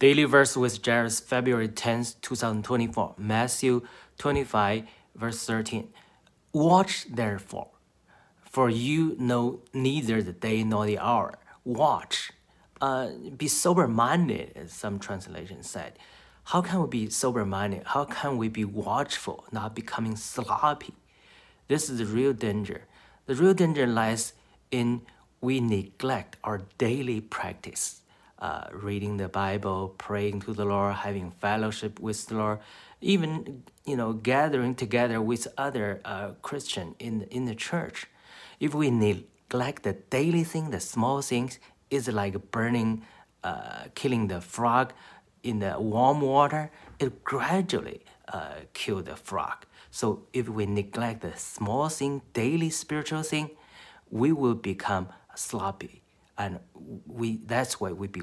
Daily verse with Jairus, February 10th, 2024. Matthew 25, verse 13. Watch therefore, for you know neither the day nor the hour. Watch. Uh, be sober minded, as some translations said. How can we be sober minded? How can we be watchful, not becoming sloppy? This is the real danger. The real danger lies in we neglect our daily practice uh, reading the Bible, praying to the Lord, having fellowship with the Lord, even you know gathering together with other uh, Christian in in the church. If we neglect the daily thing, the small things, it's like burning, uh, killing the frog in the warm water. It gradually uh, kill the frog. So if we neglect the small thing, daily spiritual thing, we will become sloppy, and we that's why we be